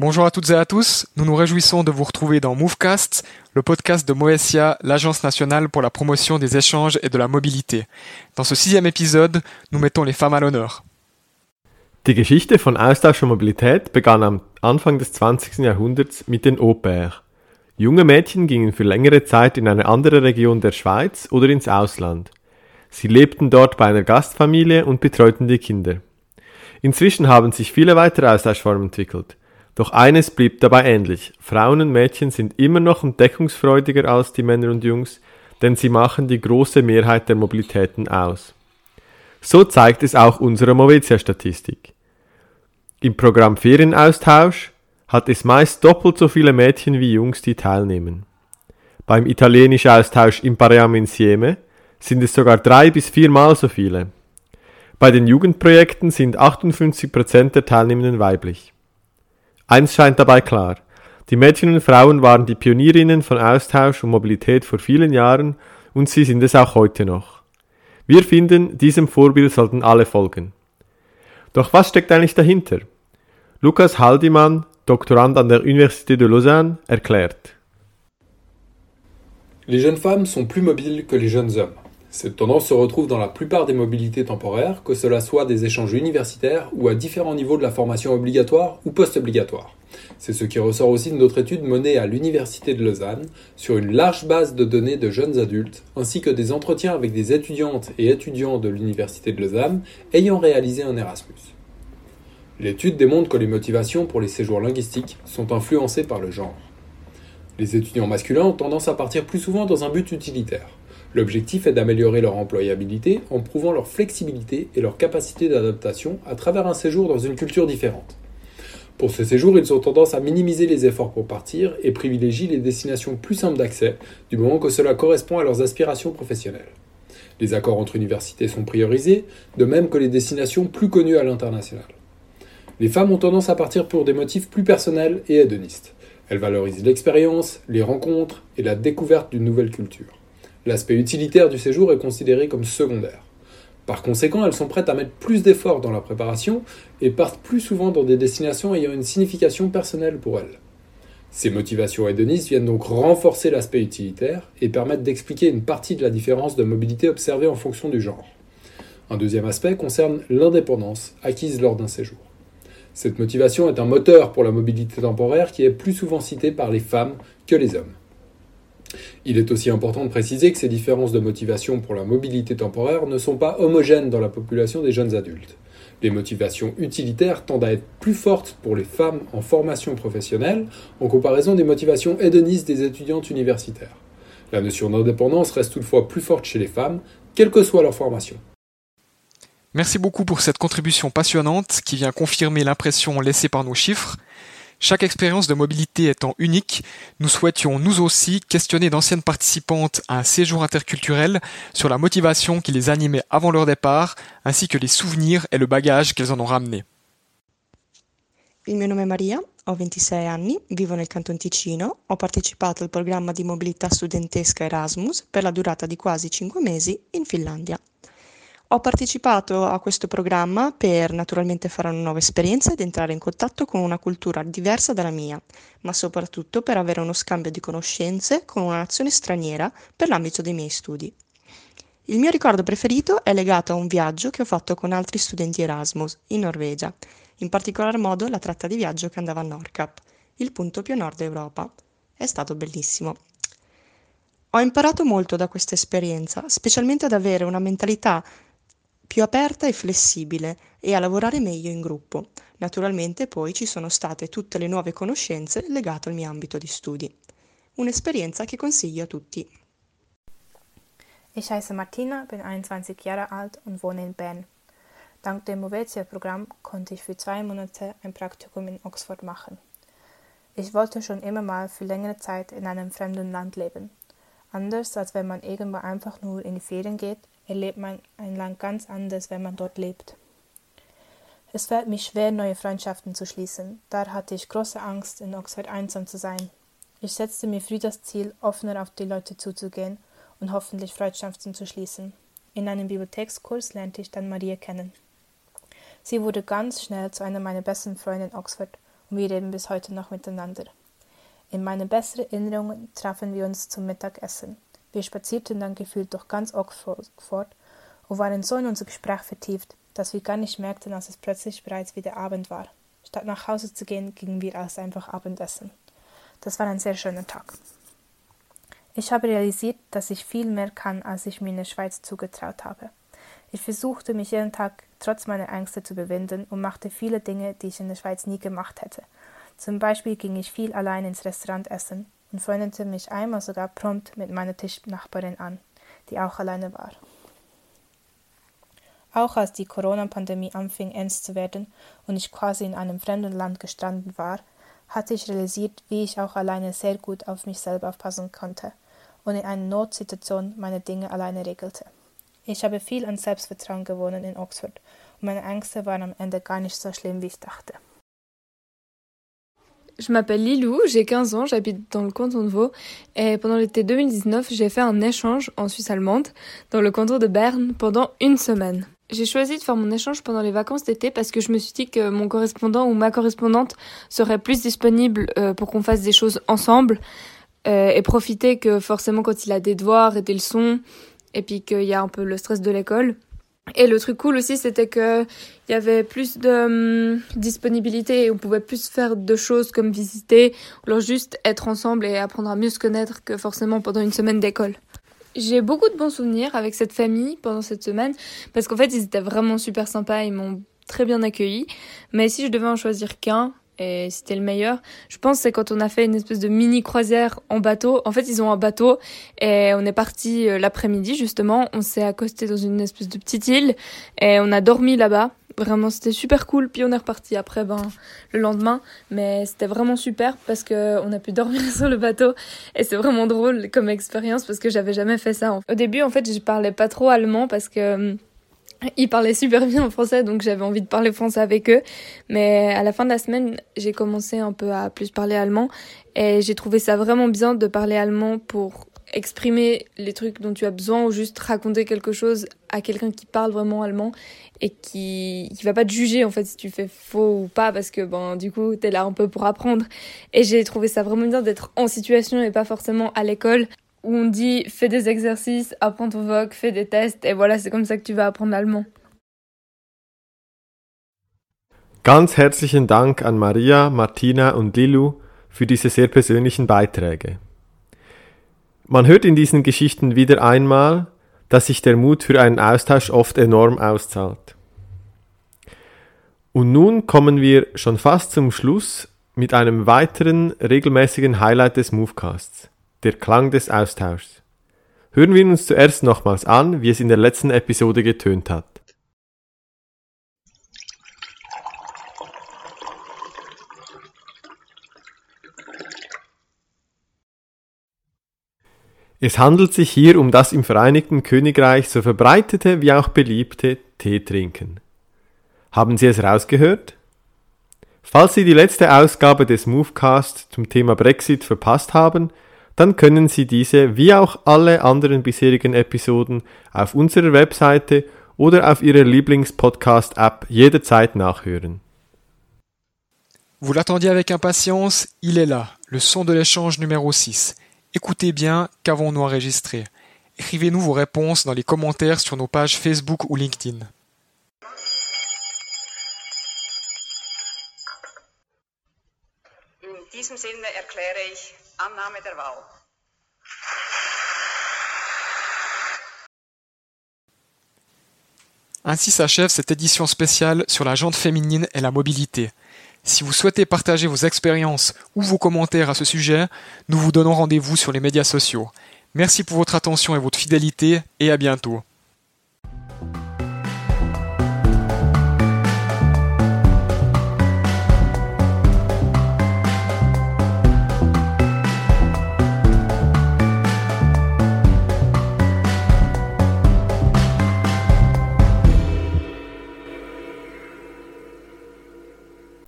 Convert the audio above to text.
Bonjour à toutes et à tous, nous nous réjouissons de vous retrouver dans Movecast, le podcast de Moesia, l'Agence nationale pour la promotion des échanges et de la mobilité. Dans ce sixième épisode, nous mettons les femmes à l'honneur. Die Geschichte von Austausch und Mobilität begann am Anfang des 20. Jahrhunderts mit den Au-pair. Junge Mädchen gingen für längere Zeit in eine andere Region der Schweiz oder ins Ausland. Sie lebten dort bei einer Gastfamilie und betreuten die Kinder. Inzwischen haben sich viele weitere Austauschformen entwickelt. Doch eines blieb dabei ähnlich. Frauen und Mädchen sind immer noch entdeckungsfreudiger als die Männer und Jungs, denn sie machen die große Mehrheit der Mobilitäten aus. So zeigt es auch unsere Movetia-Statistik. Im Programm Ferienaustausch hat es meist doppelt so viele Mädchen wie Jungs, die teilnehmen. Beim italienischen Austausch im Pareamo Insieme sind es sogar drei bis viermal so viele. Bei den Jugendprojekten sind 58% der Teilnehmenden weiblich. Eins scheint dabei klar. Die Mädchen und Frauen waren die Pionierinnen von Austausch und Mobilität vor vielen Jahren und sie sind es auch heute noch. Wir finden, diesem Vorbild sollten alle folgen. Doch was steckt eigentlich dahinter? Lukas Haldimann, Doktorand an der Université de Lausanne, erklärt. Les jeunes femmes sont plus mobiles que les jeunes hommes. Cette tendance se retrouve dans la plupart des mobilités temporaires, que cela soit des échanges universitaires ou à différents niveaux de la formation obligatoire ou post-obligatoire. C'est ce qui ressort aussi de notre étude menée à l'Université de Lausanne sur une large base de données de jeunes adultes, ainsi que des entretiens avec des étudiantes et étudiants de l'Université de Lausanne ayant réalisé un Erasmus. L'étude démontre que les motivations pour les séjours linguistiques sont influencées par le genre. Les étudiants masculins ont tendance à partir plus souvent dans un but utilitaire. L'objectif est d'améliorer leur employabilité en prouvant leur flexibilité et leur capacité d'adaptation à travers un séjour dans une culture différente. Pour ce séjour, ils ont tendance à minimiser les efforts pour partir et privilégient les destinations plus simples d'accès, du moment que cela correspond à leurs aspirations professionnelles. Les accords entre universités sont priorisés, de même que les destinations plus connues à l'international. Les femmes ont tendance à partir pour des motifs plus personnels et hédonistes. Elles valorisent l'expérience, les rencontres et la découverte d'une nouvelle culture. L'aspect utilitaire du séjour est considéré comme secondaire. Par conséquent, elles sont prêtes à mettre plus d'efforts dans la préparation et partent plus souvent dans des destinations ayant une signification personnelle pour elles. Ces motivations hédonistes viennent donc renforcer l'aspect utilitaire et permettent d'expliquer une partie de la différence de mobilité observée en fonction du genre. Un deuxième aspect concerne l'indépendance acquise lors d'un séjour. Cette motivation est un moteur pour la mobilité temporaire qui est plus souvent citée par les femmes que les hommes. Il est aussi important de préciser que ces différences de motivation pour la mobilité temporaire ne sont pas homogènes dans la population des jeunes adultes. Les motivations utilitaires tendent à être plus fortes pour les femmes en formation professionnelle en comparaison des motivations hédonistes des étudiantes universitaires. La notion d'indépendance reste toutefois plus forte chez les femmes, quelle que soit leur formation. Merci beaucoup pour cette contribution passionnante qui vient confirmer l'impression laissée par nos chiffres. Chaque expérience de mobilité étant unique, nous souhaitions nous aussi questionner d'anciennes participantes à un séjour interculturel sur la motivation qui les animait avant leur départ, ainsi que les souvenirs et le bagage qu'elles en ont ramené. Il mio nome è Maria, ho 26 anni, vivo nel Canton Ticino, ho partecipato al programma di mobilità studentesca Erasmus per la durata di quasi 5 mesi in Finlandia. Ho partecipato a questo programma per naturalmente fare una nuova esperienza ed entrare in contatto con una cultura diversa dalla mia, ma soprattutto per avere uno scambio di conoscenze con una nazione straniera per l'ambito dei miei studi. Il mio ricordo preferito è legato a un viaggio che ho fatto con altri studenti Erasmus in Norvegia, in particolar modo la tratta di viaggio che andava a Nordkap, il punto più a nord Europa. È stato bellissimo. Ho imparato molto da questa esperienza, specialmente ad avere una mentalità più aperta e flessibile e a lavorare meglio in gruppo. Naturalmente poi ci sono state tutte le nuove conoscenze legate al mio ambito di studi. Un'esperienza che consiglio a tutti. Ich heiße Martina, bin 21 Jahre alt und wohne in Bern. Dank dem Movetia-Programm konnte ich für zwei Monate ein Praktikum in Oxford machen. Ich wollte schon immer mal für längere Zeit in einem fremden Land leben. Anders als wenn man irgendwo einfach nur in die Ferien geht, erlebt man ein Land ganz anders, wenn man dort lebt. Es fällt mir schwer, neue Freundschaften zu schließen. Da hatte ich große Angst, in Oxford einsam zu sein. Ich setzte mir früh das Ziel, offener auf die Leute zuzugehen und hoffentlich Freundschaften zu schließen. In einem Bibliothekskurs lernte ich dann Maria kennen. Sie wurde ganz schnell zu einer meiner besten Freunde in Oxford und wir reden bis heute noch miteinander. In meine besseren Erinnerungen trafen wir uns zum Mittagessen. Wir spazierten dann gefühlt durch ganz Oxford und waren so in unser Gespräch vertieft, dass wir gar nicht merkten, als es plötzlich bereits wieder Abend war. Statt nach Hause zu gehen, gingen wir also einfach Abendessen. Das war ein sehr schöner Tag. Ich habe realisiert, dass ich viel mehr kann, als ich mir in der Schweiz zugetraut habe. Ich versuchte mich jeden Tag trotz meiner Ängste zu überwinden und machte viele Dinge, die ich in der Schweiz nie gemacht hätte. Zum Beispiel ging ich viel allein ins Restaurant essen und freundete mich einmal sogar prompt mit meiner Tischnachbarin an, die auch alleine war. Auch als die Corona-Pandemie anfing ernst zu werden und ich quasi in einem fremden Land gestanden war, hatte ich realisiert, wie ich auch alleine sehr gut auf mich selber aufpassen konnte und in einer Notsituation meine Dinge alleine regelte. Ich habe viel an Selbstvertrauen gewonnen in Oxford und meine Ängste waren am Ende gar nicht so schlimm, wie ich dachte. Je m'appelle Lilou, j'ai 15 ans, j'habite dans le canton de Vaud et pendant l'été 2019, j'ai fait un échange en Suisse allemande dans le canton de Berne pendant une semaine. J'ai choisi de faire mon échange pendant les vacances d'été parce que je me suis dit que mon correspondant ou ma correspondante serait plus disponible euh, pour qu'on fasse des choses ensemble euh, et profiter que forcément quand il a des devoirs et des leçons et puis qu'il y a un peu le stress de l'école. Et le truc cool aussi, c'était que il y avait plus de hum, disponibilité et on pouvait plus faire de choses comme visiter, ou alors juste être ensemble et apprendre à mieux se connaître que forcément pendant une semaine d'école. J'ai beaucoup de bons souvenirs avec cette famille pendant cette semaine parce qu'en fait ils étaient vraiment super sympas, ils m'ont très bien accueilli. Mais si je devais en choisir qu'un, et c'était le meilleur. Je pense c'est quand on a fait une espèce de mini croisière en bateau. En fait, ils ont un bateau et on est parti euh, l'après-midi justement. On s'est accosté dans une espèce de petite île et on a dormi là-bas. Vraiment, c'était super cool. Puis on est reparti après, ben, le lendemain. Mais c'était vraiment super parce que on a pu dormir sur le bateau et c'est vraiment drôle comme expérience parce que j'avais jamais fait ça. Au début, en fait, je parlais pas trop allemand parce que hum, ils parlaient super bien en français, donc j'avais envie de parler français avec eux. Mais à la fin de la semaine, j'ai commencé un peu à plus parler allemand. Et j'ai trouvé ça vraiment bien de parler allemand pour exprimer les trucs dont tu as besoin ou juste raconter quelque chose à quelqu'un qui parle vraiment allemand et qui qui va pas te juger en fait si tu fais faux ou pas parce que ben du coup t'es là un peu pour apprendre. Et j'ai trouvé ça vraiment bien d'être en situation et pas forcément à l'école où on dit fais des exercices, apprends ton vogue, fais des tests et voilà c'est comme ça que tu vas apprendre l'allemand. Ganz herzlichen Dank an Maria, Martina und Lilu für diese sehr persönlichen Beiträge. Man hört in diesen Geschichten wieder einmal, dass sich der Mut für einen Austausch oft enorm auszahlt. Und nun kommen wir schon fast zum Schluss mit einem weiteren regelmäßigen Highlight des Movecasts, der Klang des Austauschs. Hören wir uns zuerst nochmals an, wie es in der letzten Episode getönt hat. Es handelt sich hier um das im Vereinigten Königreich so verbreitete wie auch beliebte Teetrinken. Haben Sie es rausgehört? Falls Sie die letzte Ausgabe des Movecast zum Thema Brexit verpasst haben, dann können Sie diese wie auch alle anderen bisherigen Episoden auf unserer Webseite oder auf Ihrer Lieblingspodcast-App jederzeit nachhören. Vous l'attendiez avec impatience, il est là, le son de l'échange numéro 6. Écoutez bien qu'avons-nous enregistré. Écrivez-nous vos réponses dans les commentaires sur nos pages Facebook ou LinkedIn. In diesem Sinne erkläre ich Ainsi s'achève cette édition spéciale sur la jante féminine et la mobilité. Si vous souhaitez partager vos expériences ou vos commentaires à ce sujet, nous vous donnons rendez-vous sur les médias sociaux. Merci pour votre attention et votre fidélité et à bientôt.